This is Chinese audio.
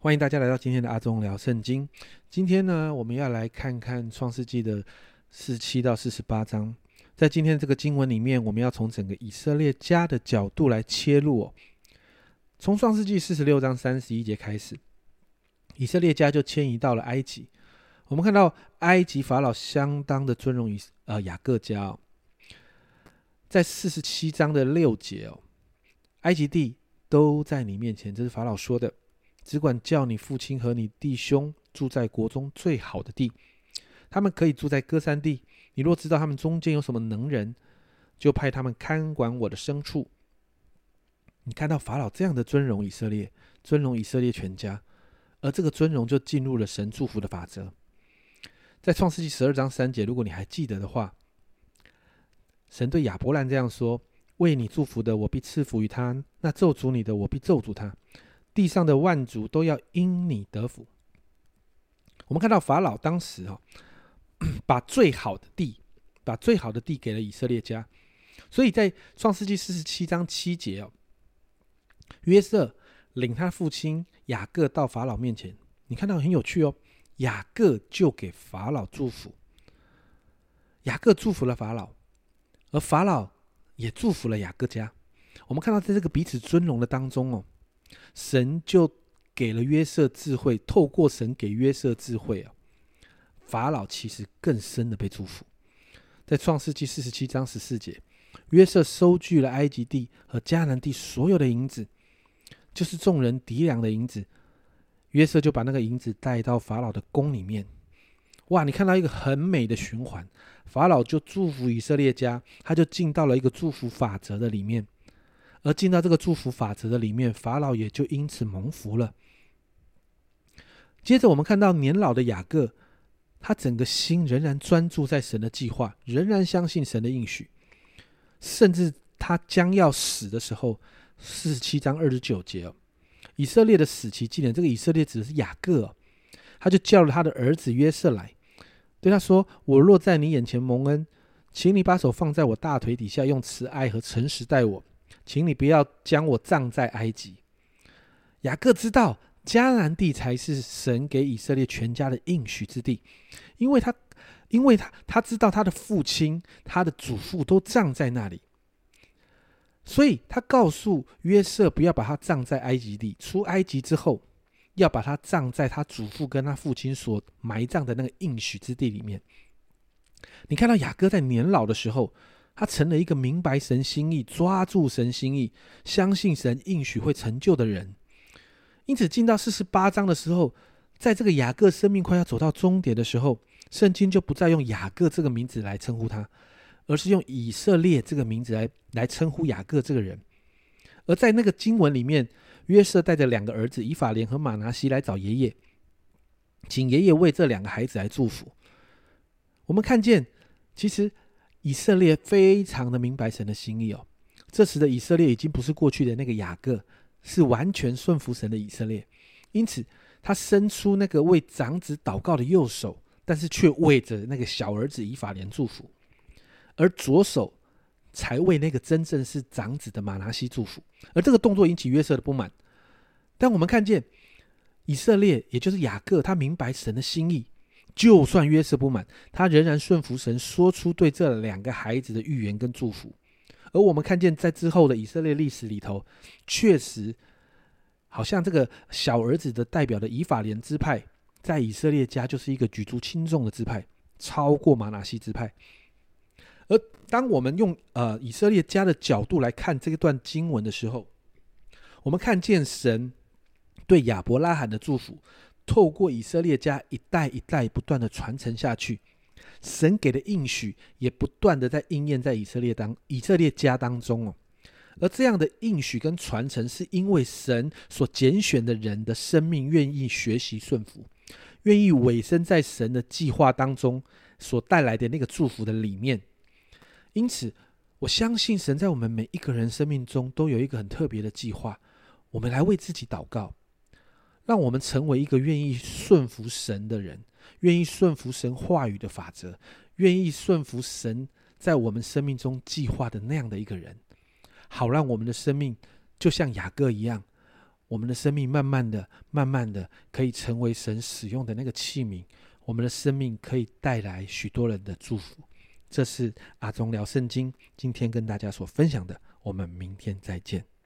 欢迎大家来到今天的阿忠聊圣经。今天呢，我们要来看看创世纪的四七到四十八章。在今天这个经文里面，我们要从整个以色列家的角度来切入哦。从创世纪四十六章三十一节开始，以色列家就迁移到了埃及。我们看到埃及法老相当的尊荣以呃雅各家哦，在四十七章的六节哦，埃及地都在你面前，这是法老说的。只管叫你父亲和你弟兄住在国中最好的地，他们可以住在歌山地。你若知道他们中间有什么能人，就派他们看管我的牲畜。你看到法老这样的尊荣以色列，尊荣以色列全家，而这个尊荣就进入了神祝福的法则。在创世纪十二章三节，如果你还记得的话，神对亚伯兰这样说：“为你祝福的，我必赐福于他；那咒诅你的，我必咒诅他。”地上的万族都要因你得福。我们看到法老当时啊，把最好的地，把最好的地给了以色列家。所以在创世纪四十七章七节哦，约瑟领他父亲雅各到法老面前，你看到很有趣哦。雅各就给法老祝福，雅各祝福了法老，而法老也祝福了雅各家。我们看到在这个彼此尊荣的当中哦。神就给了约瑟智慧，透过神给约瑟智慧啊，法老其实更深的被祝福。在创世纪四十七章十四节，约瑟收据了埃及地和迦南地所有的银子，就是众人敌粮的银子。约瑟就把那个银子带到法老的宫里面。哇，你看到一个很美的循环，法老就祝福以色列家，他就进到了一个祝福法则的里面。而进到这个祝福法则的里面，法老也就因此蒙福了。接着，我们看到年老的雅各，他整个心仍然专注在神的计划，仍然相信神的应许，甚至他将要死的时候，四十七章二十九节哦，以色列的死期纪念，这个以色列指的是雅各，他就叫了他的儿子约瑟来，对他说：“我若在你眼前蒙恩，请你把手放在我大腿底下，用慈爱和诚实待我。”请你不要将我葬在埃及。雅各知道迦南地才是神给以色列全家的应许之地，因为他，因为他他知道他的父亲、他的祖父都葬在那里，所以他告诉约瑟不要把他葬在埃及地。出埃及之后，要把他葬在他祖父跟他父亲所埋葬的那个应许之地里面。你看到雅各在年老的时候。他成了一个明白神心意、抓住神心意、相信神应许会成就的人。因此，进到四十八章的时候，在这个雅各生命快要走到终点的时候，圣经就不再用雅各这个名字来称呼他，而是用以色列这个名字来来称呼雅各这个人。而在那个经文里面，约瑟带着两个儿子以法莲和马拿西来找爷爷，请爷爷为这两个孩子来祝福。我们看见，其实。以色列非常的明白神的心意哦。这时的以色列已经不是过去的那个雅各，是完全顺服神的以色列。因此，他伸出那个为长子祷告的右手，但是却为着那个小儿子以法莲祝福，而左手才为那个真正是长子的马拿西祝福。而这个动作引起约瑟的不满。但我们看见以色列，也就是雅各，他明白神的心意。就算约瑟不满，他仍然顺服神，说出对这两个孩子的预言跟祝福。而我们看见，在之后的以色列历史里头，确实好像这个小儿子的代表的以法莲支派，在以色列家就是一个举足轻重的支派，超过马拿西支派。而当我们用呃以色列家的角度来看这一段经文的时候，我们看见神对亚伯拉罕的祝福。透过以色列家一代一代不断的传承下去，神给的应许也不断的在应验在以色列当以色列家当中哦。而这样的应许跟传承，是因为神所拣选的人的生命愿意学习顺服，愿意委身在神的计划当中所带来的那个祝福的里面。因此，我相信神在我们每一个人生命中都有一个很特别的计划。我们来为自己祷告。让我们成为一个愿意顺服神的人，愿意顺服神话语的法则，愿意顺服神在我们生命中计划的那样的一个人，好让我们的生命就像雅各一样，我们的生命慢慢的、慢慢的可以成为神使用的那个器皿，我们的生命可以带来许多人的祝福。这是阿忠聊圣经今天跟大家所分享的，我们明天再见。